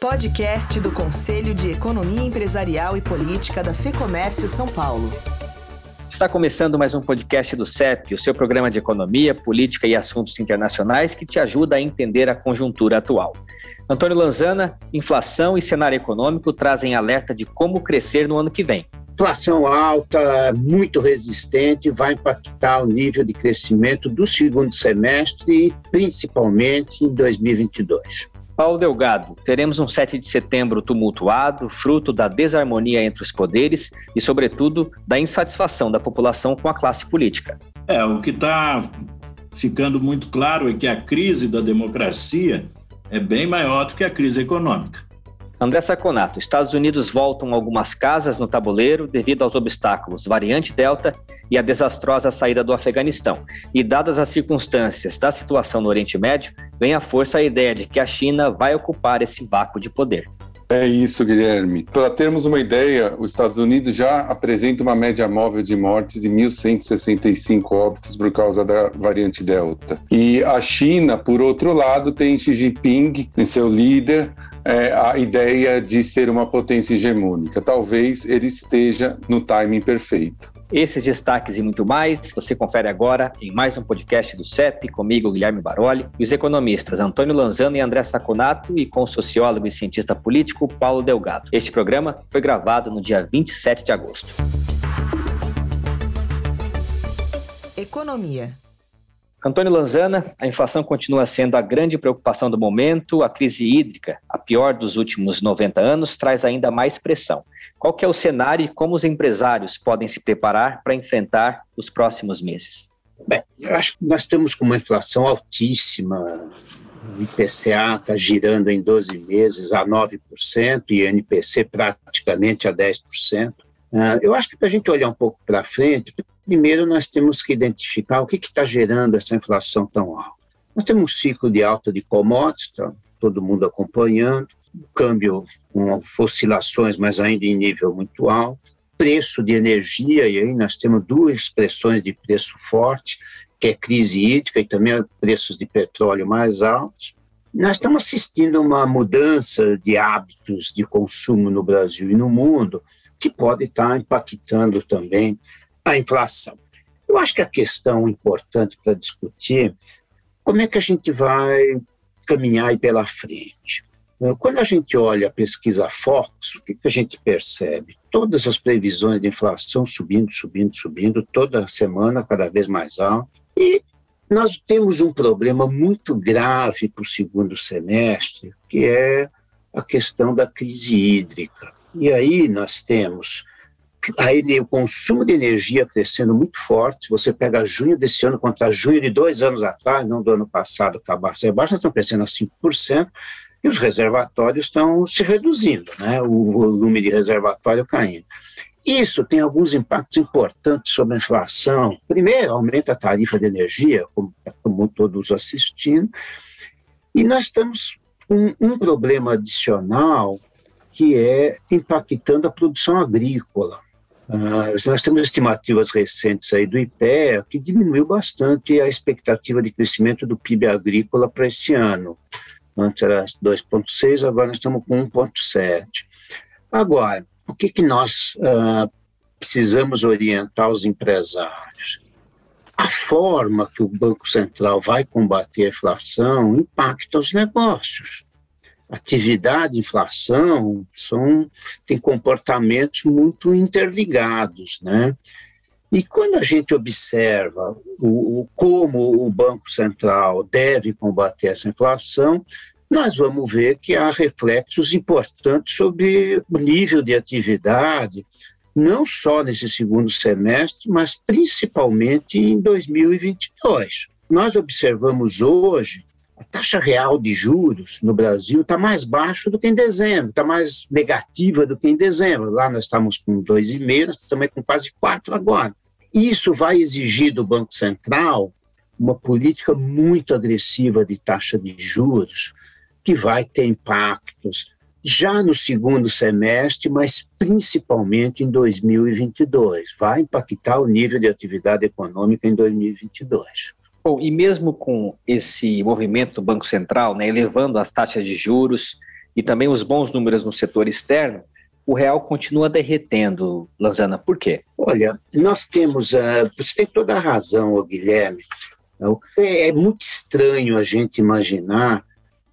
Podcast do Conselho de Economia Empresarial e Política da FEComércio São Paulo. Está começando mais um podcast do CEP, o seu programa de economia, política e assuntos internacionais que te ajuda a entender a conjuntura atual. Antônio Lanzana, inflação e cenário econômico trazem alerta de como crescer no ano que vem. Inflação alta, muito resistente, vai impactar o nível de crescimento do segundo semestre e principalmente em 2022. Paulo Delgado, teremos um 7 de setembro tumultuado, fruto da desarmonia entre os poderes e, sobretudo, da insatisfação da população com a classe política. É, o que está ficando muito claro é que a crise da democracia é bem maior do que a crise econômica. André Saconato, Estados Unidos voltam algumas casas no tabuleiro devido aos obstáculos variante Delta e a desastrosa saída do Afeganistão. E dadas as circunstâncias da situação no Oriente Médio, vem à força a ideia de que a China vai ocupar esse vácuo de poder. É isso, Guilherme. Para termos uma ideia, os Estados Unidos já apresenta uma média móvel de mortes de 1.165 óbitos por causa da variante Delta. E a China, por outro lado, tem Xi Jinping, seu líder, é, a ideia de ser uma potência hegemônica. Talvez ele esteja no timing perfeito. Esses destaques e muito mais você confere agora em mais um podcast do CEP, comigo, Guilherme Baroli, e os economistas Antônio Lanzano e André Saconato, e com o sociólogo e cientista político Paulo Delgado. Este programa foi gravado no dia 27 de agosto. Economia. Antônio Lanzana, a inflação continua sendo a grande preocupação do momento. A crise hídrica, a pior dos últimos 90 anos, traz ainda mais pressão. Qual que é o cenário e como os empresários podem se preparar para enfrentar os próximos meses? Bem, eu acho que nós estamos com uma inflação altíssima. O IPCA está girando em 12 meses a 9% e o NPC praticamente a 10%. Ah, eu acho que para a gente olhar um pouco para frente, primeiro nós temos que identificar o que está gerando essa inflação tão alta. Nós temos um ciclo de alta de commodities, tá todo mundo acompanhando, câmbio com oscilações, mas ainda em nível muito alto, preço de energia, e aí nós temos duas expressões de preço forte, que é crise hídrica e também preços de petróleo mais altos. Nós estamos assistindo a uma mudança de hábitos de consumo no Brasil e no mundo, que pode estar impactando também a inflação. Eu acho que a questão importante para discutir como é que a gente vai caminhar aí pela frente. Quando a gente olha a pesquisa Fox, o que, que a gente percebe? Todas as previsões de inflação subindo, subindo, subindo, toda semana cada vez mais alto. E nós temos um problema muito grave para o segundo semestre, que é a questão da crise hídrica. E aí nós temos aí o consumo de energia crescendo muito forte. Você pega junho desse ano contra junho de dois anos atrás, não do ano passado, que a Barça estão crescendo a 5%, e os reservatórios estão se reduzindo, né? o volume de reservatório caindo. Isso tem alguns impactos importantes sobre a inflação. Primeiro, aumenta a tarifa de energia, como, como todos assistindo, e nós estamos com um problema adicional que é impactando a produção agrícola. Uh, nós temos estimativas recentes aí do IPEA que diminuiu bastante a expectativa de crescimento do PIB agrícola para esse ano. Antes era 2,6, agora nós estamos com 1,7. Agora, o que, que nós uh, precisamos orientar os empresários? A forma que o Banco Central vai combater a inflação impacta os negócios atividade inflação são têm comportamentos muito interligados, né? E quando a gente observa o, o, como o Banco Central deve combater essa inflação, nós vamos ver que há reflexos importantes sobre o nível de atividade, não só nesse segundo semestre, mas principalmente em 2022. Nós observamos hoje a taxa real de juros no Brasil está mais baixa do que em dezembro, está mais negativa do que em dezembro. Lá nós estamos com 2,5, nós estamos com quase 4 agora. Isso vai exigir do Banco Central uma política muito agressiva de taxa de juros, que vai ter impactos já no segundo semestre, mas principalmente em 2022. Vai impactar o nível de atividade econômica em 2022. Bom, e mesmo com esse movimento do Banco Central, né, elevando as taxas de juros e também os bons números no setor externo, o real continua derretendo, Lanzana. Por quê? Olha, nós temos, uh, você tem toda a razão, Guilherme. É muito estranho a gente imaginar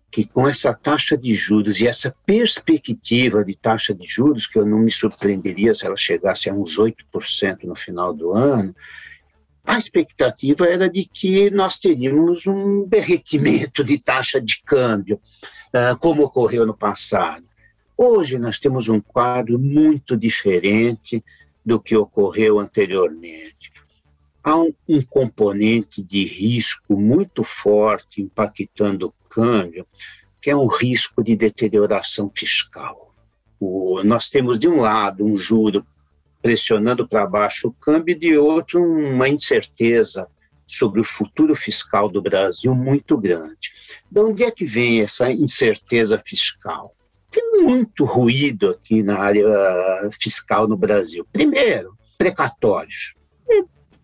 que com essa taxa de juros e essa perspectiva de taxa de juros, que eu não me surpreenderia se ela chegasse a uns 8% no final do ano, a expectativa era de que nós teríamos um derretimento de taxa de câmbio, uh, como ocorreu no passado. Hoje nós temos um quadro muito diferente do que ocorreu anteriormente. Há um, um componente de risco muito forte impactando o câmbio, que é um risco de deterioração fiscal. O, nós temos, de um lado, um juro pressionando para baixo o câmbio, e de outro, uma incerteza sobre o futuro fiscal do Brasil muito grande. De onde é que vem essa incerteza fiscal? Tem muito ruído aqui na área fiscal no Brasil. Primeiro, precatórios.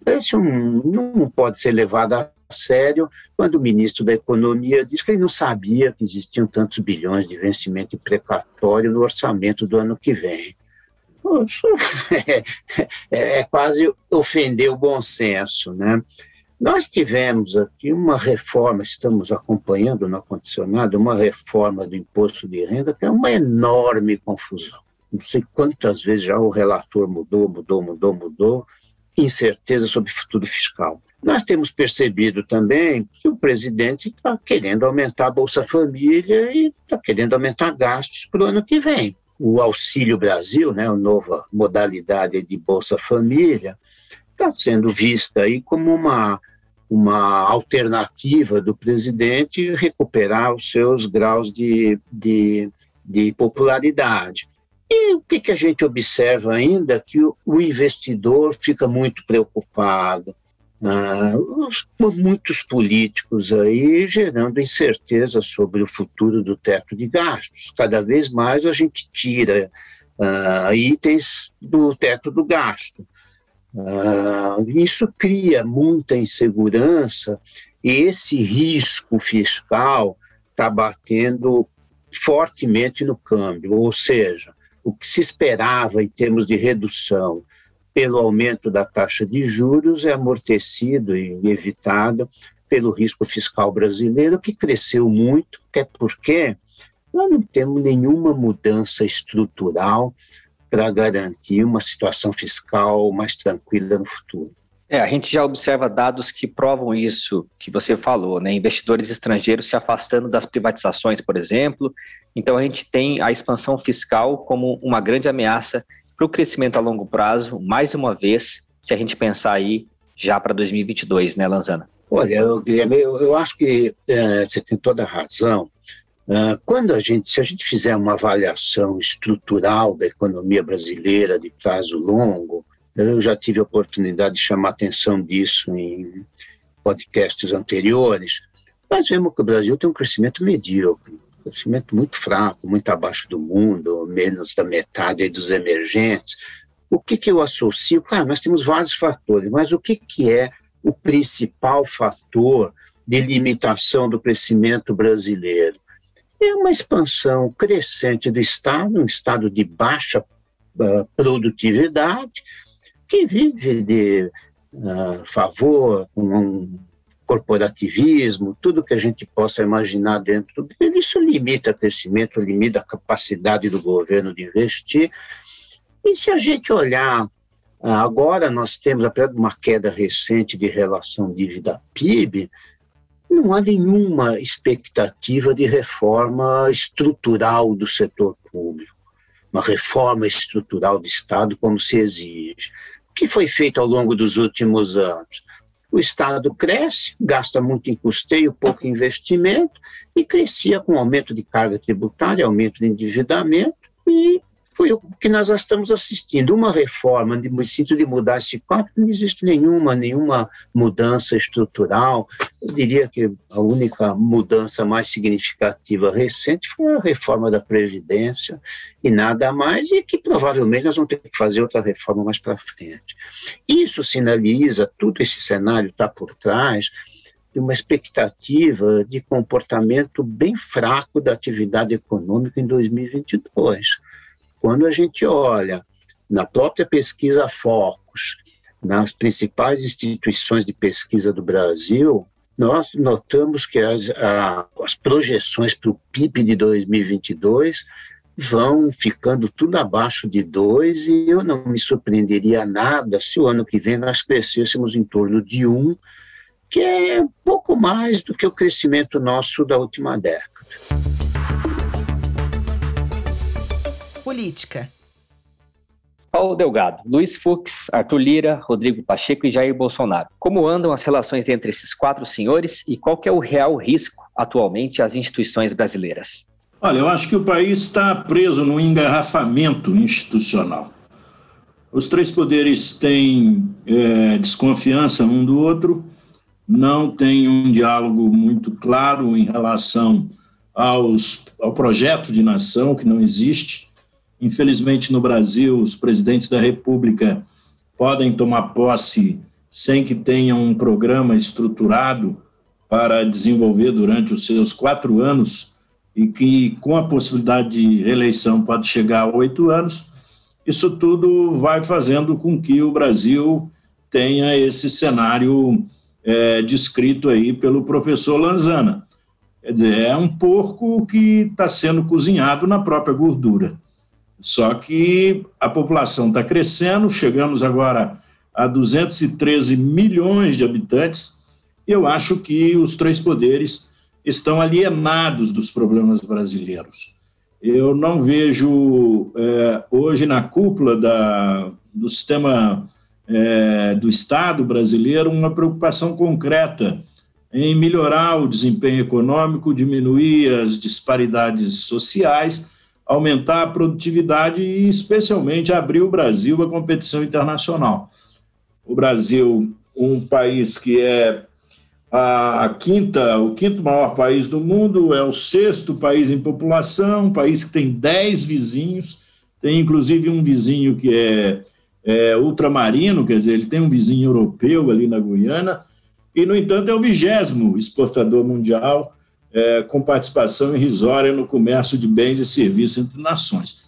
Isso não pode ser levado a sério quando o ministro da Economia disse que ele não sabia que existiam tantos bilhões de vencimento precatório no orçamento do ano que vem. É, é, é quase ofender o bom senso, né? Nós tivemos aqui uma reforma, estamos acompanhando no condicionado, uma reforma do imposto de renda que é uma enorme confusão. Não sei quantas vezes já o relator mudou, mudou, mudou, mudou, incerteza sobre o futuro fiscal. Nós temos percebido também que o presidente está querendo aumentar a Bolsa Família e está querendo aumentar gastos para o ano que vem o Auxílio Brasil, né, a nova modalidade de Bolsa Família, está sendo vista aí como uma, uma alternativa do presidente recuperar os seus graus de, de, de popularidade. E o que, que a gente observa ainda? Que o, o investidor fica muito preocupado, ah, muitos políticos aí gerando incerteza sobre o futuro do teto de gastos. Cada vez mais a gente tira ah, itens do teto do gasto. Ah, isso cria muita insegurança e esse risco fiscal está batendo fortemente no câmbio, ou seja, o que se esperava em termos de redução pelo aumento da taxa de juros é amortecido e evitado pelo risco fiscal brasileiro, que cresceu muito, até porque nós não temos nenhuma mudança estrutural para garantir uma situação fiscal mais tranquila no futuro. É, a gente já observa dados que provam isso que você falou, né? Investidores estrangeiros se afastando das privatizações, por exemplo. Então a gente tem a expansão fiscal como uma grande ameaça para o crescimento a longo prazo, mais uma vez, se a gente pensar aí já para 2022, né, Lanzana? Olha, Guilherme, eu, eu acho que é, você tem toda a razão. Uh, quando a gente, se a gente fizer uma avaliação estrutural da economia brasileira de prazo longo, eu já tive a oportunidade de chamar atenção disso em podcasts anteriores, nós vemos que o Brasil tem um crescimento medíocre crescimento muito fraco, muito abaixo do mundo, menos da metade dos emergentes. O que, que eu associo? Claro, nós temos vários fatores, mas o que, que é o principal fator de limitação do crescimento brasileiro? É uma expansão crescente do Estado, um Estado de baixa uh, produtividade, que vive de uh, favor com um corporativismo, tudo que a gente possa imaginar dentro dele, isso limita crescimento, limita a capacidade do governo de investir. E se a gente olhar, ah, agora nós temos, apesar de uma queda recente de relação dívida-PIB, não há nenhuma expectativa de reforma estrutural do setor público, uma reforma estrutural do Estado como se exige. O que foi feito ao longo dos últimos anos? O Estado cresce, gasta muito em custeio, pouco investimento, e crescia com aumento de carga tributária, aumento de endividamento, e foi o que nós estamos assistindo. Uma reforma de, sentido de mudar esse quadro, não existe nenhuma, nenhuma mudança estrutural. Eu diria que a única mudança mais significativa recente foi a reforma da Previdência e nada mais, e que provavelmente nós vamos ter que fazer outra reforma mais para frente. Isso sinaliza, tudo esse cenário está por trás, de uma expectativa de comportamento bem fraco da atividade econômica em 2022. Quando a gente olha na própria pesquisa Focus, nas principais instituições de pesquisa do Brasil, nós notamos que as, a, as projeções para o PIB de 2022 vão ficando tudo abaixo de 2 e eu não me surpreenderia nada se o ano que vem nós crescêssemos em torno de 1, um, que é pouco mais do que o crescimento nosso da última década. Política. Paulo Delgado, Luiz Fux, Arthur Lira, Rodrigo Pacheco e Jair Bolsonaro. Como andam as relações entre esses quatro senhores e qual é o real risco atualmente às instituições brasileiras? Olha, eu acho que o país está preso num engarrafamento institucional. Os três poderes têm é, desconfiança um do outro, não tem um diálogo muito claro em relação aos, ao projeto de nação, que não existe. Infelizmente, no Brasil, os presidentes da República podem tomar posse sem que tenham um programa estruturado para desenvolver durante os seus quatro anos e que, com a possibilidade de reeleição, pode chegar a oito anos. Isso tudo vai fazendo com que o Brasil tenha esse cenário é, descrito aí pelo professor Lanzana. Quer dizer, é um porco que está sendo cozinhado na própria gordura. Só que a população está crescendo, chegamos agora a 213 milhões de habitantes. Eu acho que os três poderes estão alienados dos problemas brasileiros. Eu não vejo é, hoje na cúpula da, do sistema é, do Estado brasileiro uma preocupação concreta em melhorar o desempenho econômico, diminuir as disparidades sociais aumentar a produtividade e, especialmente, abrir o Brasil à competição internacional. O Brasil, um país que é a quinta, o quinto maior país do mundo, é o sexto país em população, um país que tem dez vizinhos, tem inclusive um vizinho que é, é ultramarino, quer dizer, ele tem um vizinho europeu ali na Guiana, e, no entanto, é o vigésimo exportador mundial, é, com participação irrisória no comércio de bens e serviços entre nações.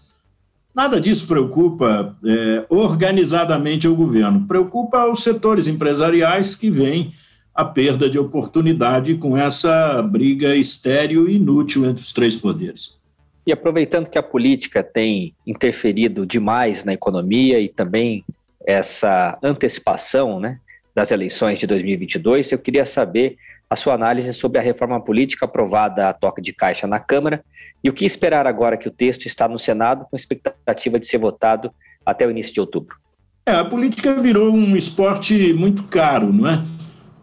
Nada disso preocupa é, organizadamente o governo, preocupa os setores empresariais que veem a perda de oportunidade com essa briga estéril e inútil entre os três poderes. E aproveitando que a política tem interferido demais na economia e também essa antecipação né, das eleições de 2022, eu queria saber a sua análise sobre a reforma política aprovada a toque de caixa na Câmara e o que esperar agora que o texto está no Senado com expectativa de ser votado até o início de outubro. É, a política virou um esporte muito caro, não é?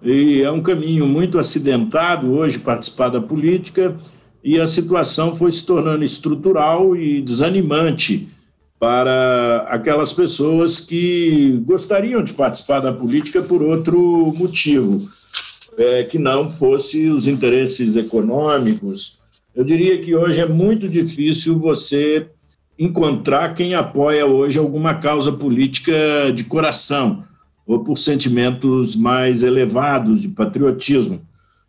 E é um caminho muito acidentado hoje participar da política e a situação foi se tornando estrutural e desanimante para aquelas pessoas que gostariam de participar da política por outro motivo é, que não fosse os interesses econômicos. Eu diria que hoje é muito difícil você encontrar quem apoia hoje alguma causa política de coração ou por sentimentos mais elevados de patriotismo.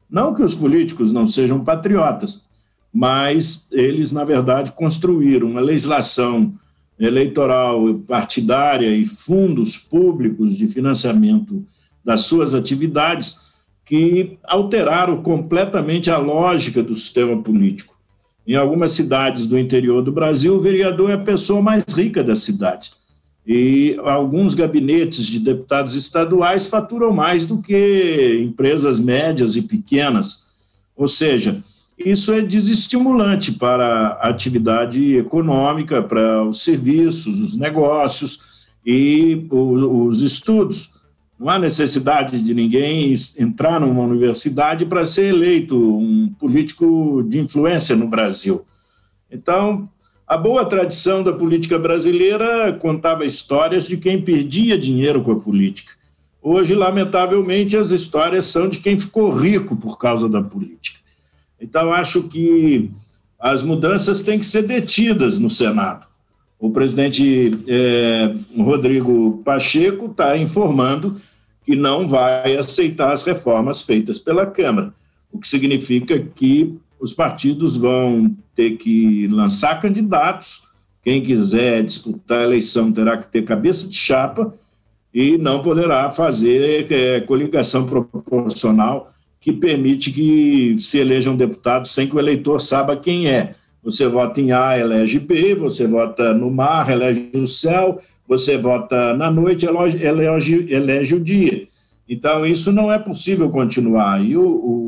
Não que os políticos não sejam patriotas, mas eles, na verdade, construíram uma legislação eleitoral partidária e fundos públicos de financiamento das suas atividades que alteraram completamente a lógica do sistema político. Em algumas cidades do interior do Brasil, o vereador é a pessoa mais rica da cidade. E alguns gabinetes de deputados estaduais faturam mais do que empresas médias e pequenas. Ou seja, isso é desestimulante para a atividade econômica, para os serviços, os negócios e os estudos. Não há necessidade de ninguém entrar numa universidade para ser eleito um político de influência no Brasil. Então, a boa tradição da política brasileira contava histórias de quem perdia dinheiro com a política. Hoje, lamentavelmente, as histórias são de quem ficou rico por causa da política. Então, acho que as mudanças têm que ser detidas no Senado. O presidente eh, Rodrigo Pacheco está informando e não vai aceitar as reformas feitas pela Câmara, o que significa que os partidos vão ter que lançar candidatos. Quem quiser disputar a eleição terá que ter cabeça de chapa e não poderá fazer é, coligação proporcional que permite que se eleja um deputado sem que o eleitor saiba quem é. Você vota em A, elege B, você vota no mar, elege o céu, você vota na noite, elege, elege, o dia. Então, isso não é possível continuar. E o,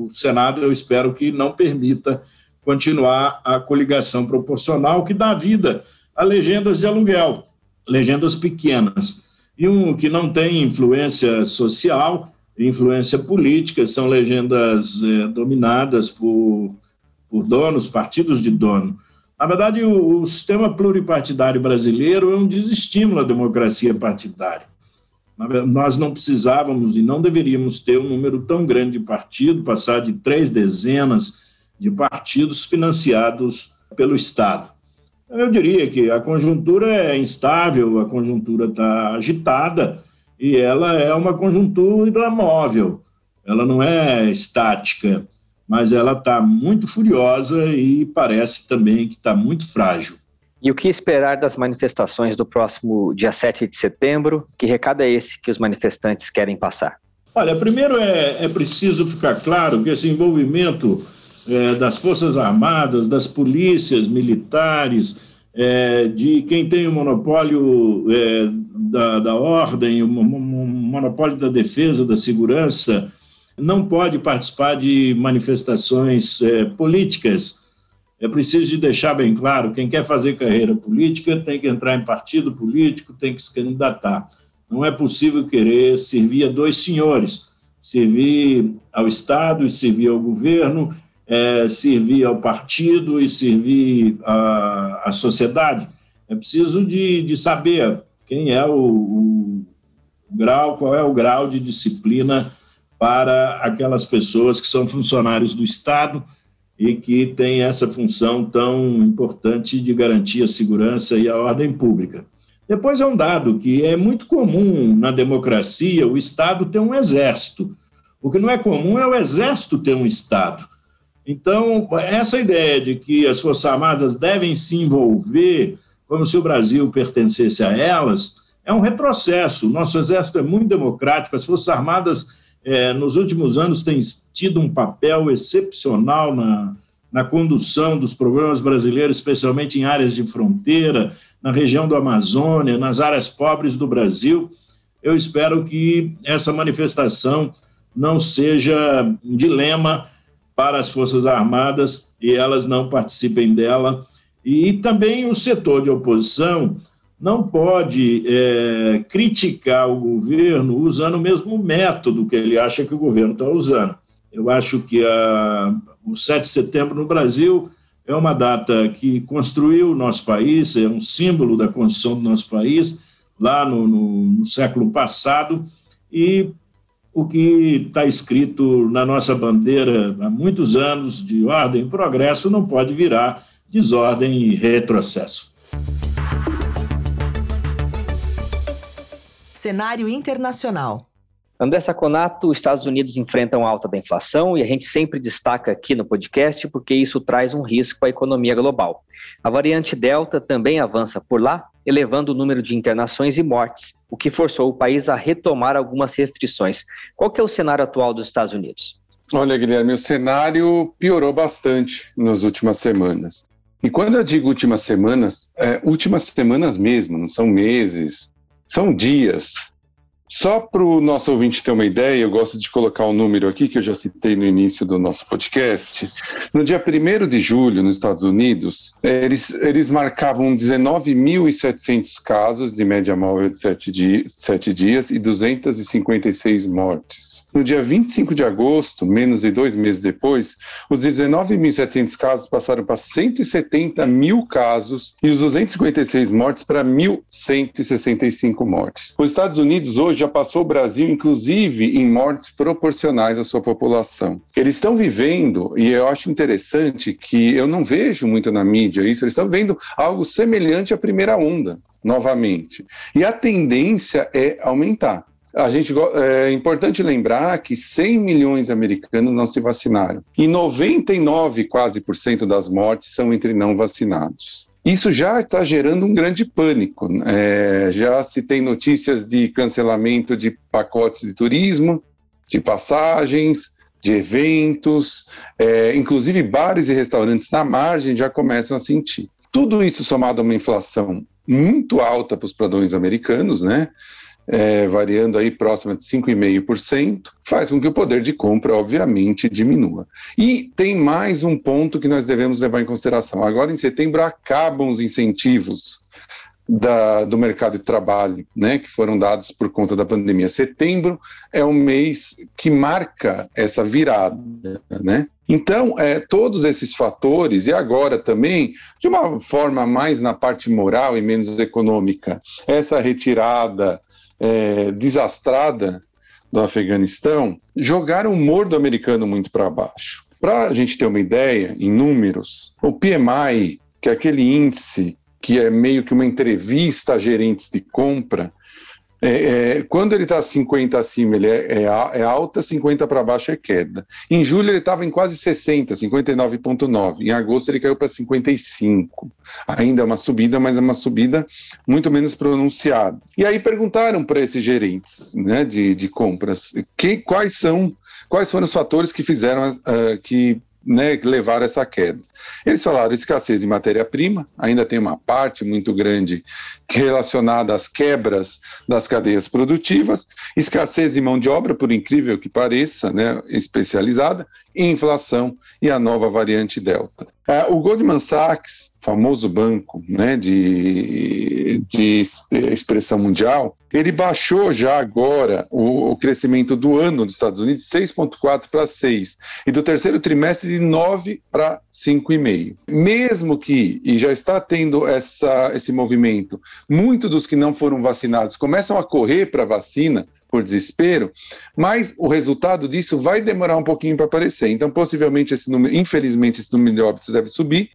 o, Senado, eu espero que não permita continuar a coligação proporcional que dá vida a legendas de aluguel, legendas pequenas. E um que não tem influência social, influência política, são legendas é, dominadas por, por donos, partidos de dono. Na verdade, o, o sistema pluripartidário brasileiro é um desestímulo à democracia partidária. Nós não precisávamos e não deveríamos ter um número tão grande de partidos, passar de três dezenas de partidos financiados pelo Estado. Eu diria que a conjuntura é instável, a conjuntura está agitada e ela é uma conjuntura móvel, ela não é estática mas ela está muito furiosa e parece também que está muito frágil. E o que esperar das manifestações do próximo dia 7 de setembro? Que recado é esse que os manifestantes querem passar? Olha, primeiro é, é preciso ficar claro que esse envolvimento é, das Forças Armadas, das polícias militares, é, de quem tem o monopólio é, da, da ordem, o monopólio da defesa, da segurança, não pode participar de manifestações é, políticas. É preciso de deixar bem claro: quem quer fazer carreira política tem que entrar em partido político, tem que se candidatar. Não é possível querer servir a dois senhores, servir ao Estado e servir ao governo, é, servir ao partido e servir à, à sociedade. É preciso de, de saber quem é o, o grau, qual é o grau de disciplina para aquelas pessoas que são funcionários do Estado e que têm essa função tão importante de garantir a segurança e a ordem pública. Depois é um dado que é muito comum na democracia o Estado ter um exército. O que não é comum é o exército ter um Estado. Então, essa ideia de que as Forças Armadas devem se envolver como se o Brasil pertencesse a elas é um retrocesso. Nosso exército é muito democrático, as Forças Armadas é, nos últimos anos tem tido um papel excepcional na, na condução dos programas brasileiros, especialmente em áreas de fronteira, na região do Amazônia, nas áreas pobres do Brasil. Eu espero que essa manifestação não seja um dilema para as Forças Armadas e elas não participem dela. E também o setor de oposição não pode é, criticar o governo usando o mesmo método que ele acha que o governo está usando. Eu acho que a, o 7 de setembro no Brasil é uma data que construiu o nosso país, é um símbolo da construção do nosso país, lá no, no, no século passado, e o que está escrito na nossa bandeira há muitos anos de ordem e progresso não pode virar desordem e retrocesso. Cenário internacional. André Saconato, os Estados Unidos enfrentam alta da inflação e a gente sempre destaca aqui no podcast porque isso traz um risco à economia global. A variante Delta também avança por lá, elevando o número de internações e mortes, o que forçou o país a retomar algumas restrições. Qual é o cenário atual dos Estados Unidos? Olha, Guilherme, o cenário piorou bastante nas últimas semanas. E quando eu digo últimas semanas, é últimas semanas mesmo, não são meses, são dias. Só para o nosso ouvinte ter uma ideia, eu gosto de colocar um número aqui que eu já citei no início do nosso podcast. No dia 1 de julho, nos Estados Unidos, eles, eles marcavam 19.700 casos de média móvel de 7 dias, 7 dias e 256 mortes. No dia 25 de agosto, menos de dois meses depois, os 19.700 casos passaram para 170 mil casos e os 256 mortes para 1.165 mortes. Os Estados Unidos hoje já passou o Brasil, inclusive, em mortes proporcionais à sua população. Eles estão vivendo, e eu acho interessante que eu não vejo muito na mídia isso, eles estão vendo algo semelhante à primeira onda novamente. E a tendência é aumentar. a gente é importante lembrar que 100 milhões de americanos não se vacinaram e 99 quase por cento das mortes são entre não vacinados. Isso já está gerando um grande pânico. É, já se tem notícias de cancelamento de pacotes de turismo, de passagens, de eventos, é, inclusive bares e restaurantes na margem já começam a sentir. Tudo isso somado a uma inflação muito alta para os padrões americanos, né? É, variando aí próxima de 5,5%, faz com que o poder de compra, obviamente, diminua. E tem mais um ponto que nós devemos levar em consideração. Agora, em setembro, acabam os incentivos da, do mercado de trabalho, né, que foram dados por conta da pandemia. Setembro é o mês que marca essa virada, né? Então, é, todos esses fatores, e agora também, de uma forma mais na parte moral e menos econômica, essa retirada é, desastrada do Afeganistão, jogaram o humor do americano muito para baixo. Para a gente ter uma ideia, em números, o PMI, que é aquele índice que é meio que uma entrevista a gerentes de compra, é, é, quando ele está 50 acima, ele é, é, é alta, 50 para baixo é queda. Em julho ele estava em quase 60, 59,9. Em agosto ele caiu para 55. Ainda é uma subida, mas é uma subida muito menos pronunciada. E aí perguntaram para esses gerentes né, de, de compras que, quais são quais foram os fatores que fizeram uh, que né, levaram essa queda. Eles falaram escassez de matéria-prima, ainda tem uma parte muito grande relacionada às quebras das cadeias produtivas, escassez de mão de obra, por incrível que pareça, né, especializada, inflação e a nova variante Delta. É, o Goldman Sachs, famoso banco né, de, de expressão mundial, ele baixou já agora o, o crescimento do ano dos Estados Unidos de 6,4 para 6 e do terceiro trimestre de 9 para 5,5. Mesmo que, e já está tendo essa, esse movimento, muitos dos que não foram vacinados começam a correr para a vacina, por desespero, mas o resultado disso vai demorar um pouquinho para aparecer. Então, possivelmente, esse número, infelizmente, esse número de óbitos deve subir.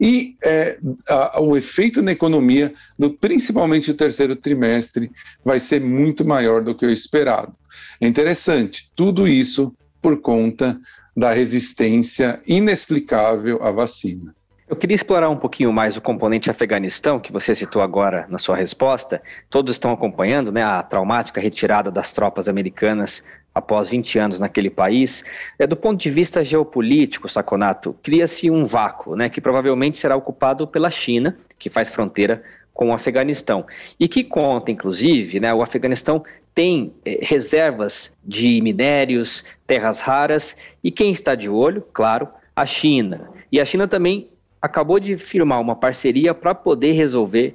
E é, a, o efeito na economia, do, principalmente o terceiro trimestre, vai ser muito maior do que o esperado. É interessante, tudo isso por conta da resistência inexplicável à vacina. Eu queria explorar um pouquinho mais o componente Afeganistão, que você citou agora na sua resposta. Todos estão acompanhando né, a traumática retirada das tropas americanas após 20 anos naquele país. É, do ponto de vista geopolítico, Saconato, cria-se um vácuo, né, que provavelmente será ocupado pela China, que faz fronteira com o Afeganistão. E que conta, inclusive, né, o Afeganistão tem eh, reservas de minérios, terras raras, e quem está de olho, claro, a China. E a China também acabou de firmar uma parceria para poder resolver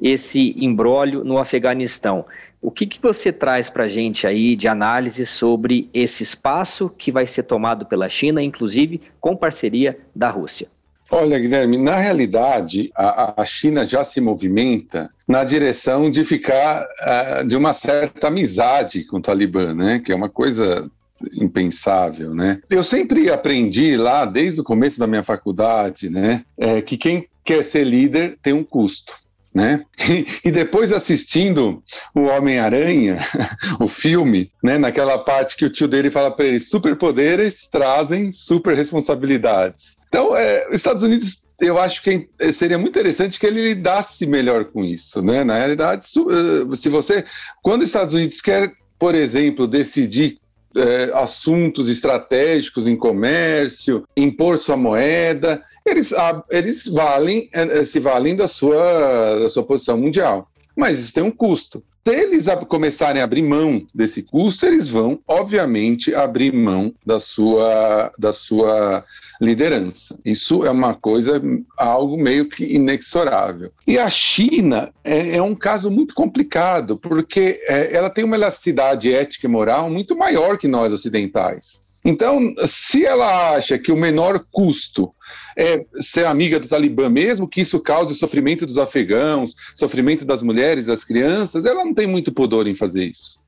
esse embrólio no Afeganistão. O que, que você traz para a gente aí de análise sobre esse espaço que vai ser tomado pela China, inclusive com parceria da Rússia? Olha, Guilherme, na realidade, a, a China já se movimenta na direção de ficar uh, de uma certa amizade com o Talibã, né? Que é uma coisa impensável, né? Eu sempre aprendi lá, desde o começo da minha faculdade, né, é, que quem quer ser líder tem um custo. Né? E, depois assistindo o Homem-Aranha, o filme, né, naquela parte que o tio dele fala para ele: superpoderes trazem super responsabilidades. Então, é, os Estados Unidos, eu acho que é, seria muito interessante que ele lidasse melhor com isso, né? Na realidade, eh, se você, quando os Estados Unidos quer, por exemplo, decidir é, assuntos estratégicos em comércio, impor sua moeda, eles, eles valem, é, se valem da sua, da sua posição mundial. Mas isso tem um custo. Se eles começarem a abrir mão desse custo, eles vão, obviamente, abrir mão da sua, da sua liderança. Isso é uma coisa, algo meio que inexorável. E a China é, é um caso muito complicado, porque é, ela tem uma elasticidade ética e moral muito maior que nós ocidentais. Então, se ela acha que o menor custo é ser amiga do Talibã, mesmo que isso cause sofrimento dos afegãos, sofrimento das mulheres, das crianças, ela não tem muito pudor em fazer isso.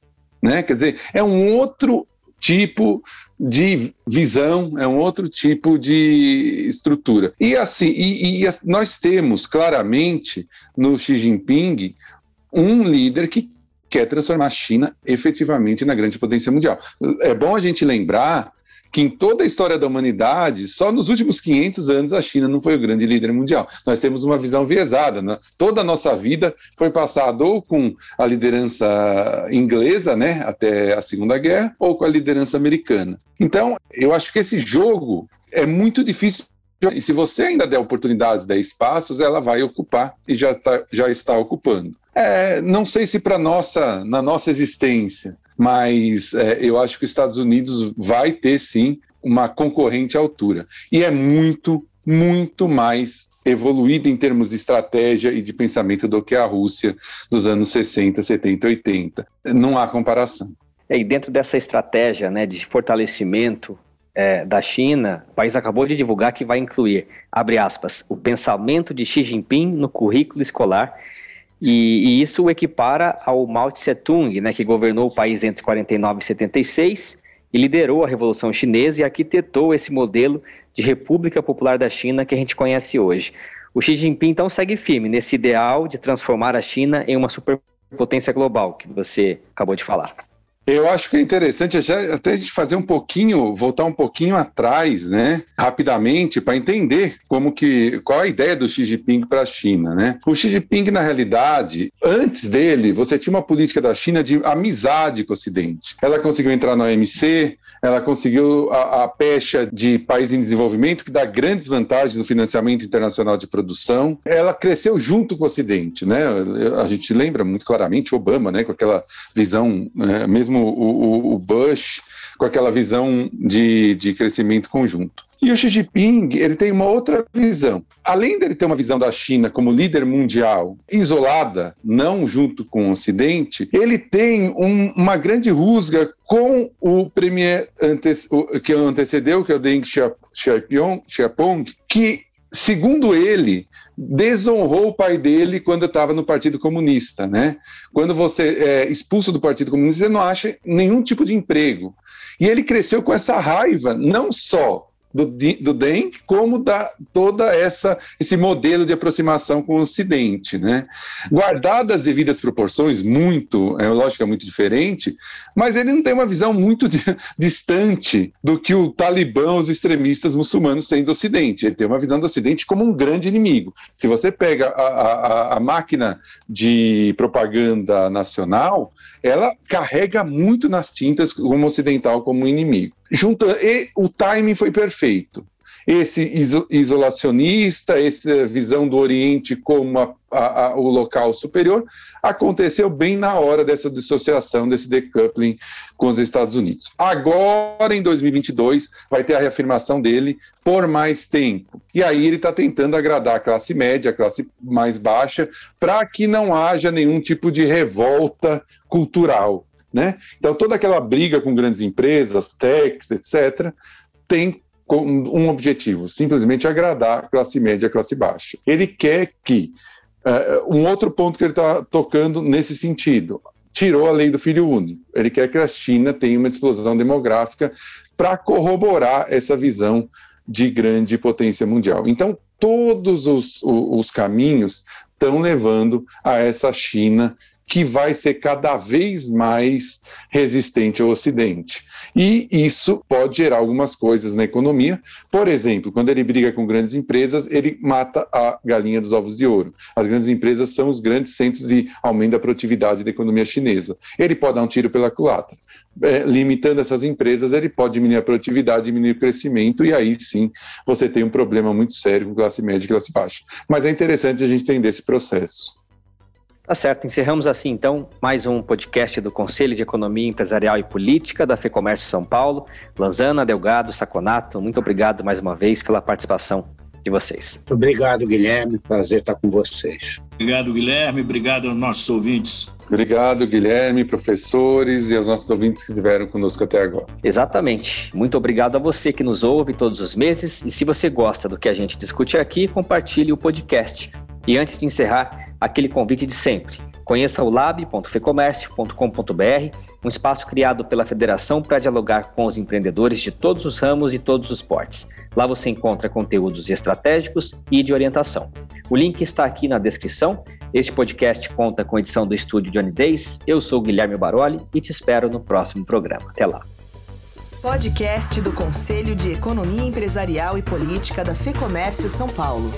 Né? Quer dizer, é um outro tipo de visão, é um outro tipo de estrutura. E assim, e, e nós temos claramente no Xi Jinping um líder que quer transformar a China efetivamente na grande potência mundial. É bom a gente lembrar que em toda a história da humanidade, só nos últimos 500 anos a China não foi o grande líder mundial. Nós temos uma visão viesada. Né? Toda a nossa vida foi passada ou com a liderança inglesa, né, até a Segunda Guerra, ou com a liderança americana. Então, eu acho que esse jogo é muito difícil e se você ainda der oportunidades, der espaços, ela vai ocupar e já, tá, já está ocupando. É, não sei se para nossa na nossa existência, mas é, eu acho que os Estados Unidos vai ter sim uma concorrente à altura. E é muito, muito mais evoluída em termos de estratégia e de pensamento do que a Rússia dos anos 60, 70, 80. Não há comparação. É, e dentro dessa estratégia né, de fortalecimento é, da China, o país acabou de divulgar que vai incluir, abre aspas, o pensamento de Xi Jinping no currículo escolar e, e, isso o equipara ao Mao Tse-tung, né, que governou o país entre 49 e 76 e liderou a Revolução Chinesa e arquitetou esse modelo de República Popular da China que a gente conhece hoje. O Xi Jinping então segue firme nesse ideal de transformar a China em uma superpotência global que você acabou de falar. Eu acho que é interessante até a gente fazer um pouquinho, voltar um pouquinho atrás, né, rapidamente, para entender como que qual a ideia do Xi Jinping para a China, né? O Xi Jinping, na realidade, antes dele, você tinha uma política da China de amizade com o Ocidente. Ela conseguiu entrar na OMC, ela conseguiu a, a pecha de país em desenvolvimento, que dá grandes vantagens no financiamento internacional de produção. Ela cresceu junto com o Ocidente, né? A gente lembra muito claramente Obama, né, com aquela visão, é, mesmo mesmo o, o Bush, com aquela visão de, de crescimento conjunto. E o Xi Jinping, ele tem uma outra visão. Além dele ter uma visão da China como líder mundial, isolada, não junto com o Ocidente, ele tem um, uma grande rusga com o premier ante, o, que antecedeu, que é o Deng Xiaoping, que, segundo ele, desonrou o pai dele quando estava no Partido Comunista, né? Quando você é expulso do Partido Comunista, você não acha nenhum tipo de emprego. E ele cresceu com essa raiva, não só do, do DEM, como da toda essa esse modelo de aproximação com o Ocidente, né? Guardadas as devidas proporções, muito, é lógica muito diferente, mas ele não tem uma visão muito de, distante do que o Talibã, os extremistas muçulmanos têm do Ocidente. Ele tem uma visão do Ocidente como um grande inimigo. Se você pega a, a, a máquina de propaganda nacional, ela carrega muito nas tintas como ocidental como inimigo. Junta, e o timing foi perfeito. Esse isolacionista, essa visão do Oriente como a, a, a, o local superior, aconteceu bem na hora dessa dissociação, desse decoupling com os Estados Unidos. Agora, em 2022, vai ter a reafirmação dele por mais tempo. E aí ele está tentando agradar a classe média, a classe mais baixa, para que não haja nenhum tipo de revolta cultural. Né? Então, toda aquela briga com grandes empresas, techs, etc., tem um objetivo, simplesmente agradar a classe média, a classe baixa. Ele quer que uh, um outro ponto que ele está tocando nesse sentido, tirou a lei do filho único. Ele quer que a China tenha uma explosão demográfica para corroborar essa visão de grande potência mundial. Então, todos os, os, os caminhos estão levando a essa China que vai ser cada vez mais resistente ao Ocidente. E isso pode gerar algumas coisas na economia. Por exemplo, quando ele briga com grandes empresas, ele mata a galinha dos ovos de ouro. As grandes empresas são os grandes centros de aumento da produtividade da economia chinesa. Ele pode dar um tiro pela culatra. É, limitando essas empresas, ele pode diminuir a produtividade, diminuir o crescimento, e aí sim você tem um problema muito sério com classe média e classe baixa. Mas é interessante a gente entender esse processo. Tá certo, encerramos assim então mais um podcast do Conselho de Economia Empresarial e Política da FEComércio São Paulo. Lanzana, Delgado, Saconato, muito obrigado mais uma vez pela participação de vocês. Obrigado, Guilherme. Prazer estar com vocês. Obrigado, Guilherme. Obrigado aos nossos ouvintes. Obrigado, Guilherme, professores e aos nossos ouvintes que estiveram conosco até agora. Exatamente. Muito obrigado a você que nos ouve todos os meses. E se você gosta do que a gente discute aqui, compartilhe o podcast. E antes de encerrar, aquele convite de sempre. Conheça o lab.fecomércio.com.br, um espaço criado pela Federação para dialogar com os empreendedores de todos os ramos e todos os portes. Lá você encontra conteúdos estratégicos e de orientação. O link está aqui na descrição. Este podcast conta com edição do estúdio Johnny Days. Eu sou Guilherme Baroli e te espero no próximo programa. Até lá. Podcast do Conselho de Economia Empresarial e Política da FEComércio São Paulo.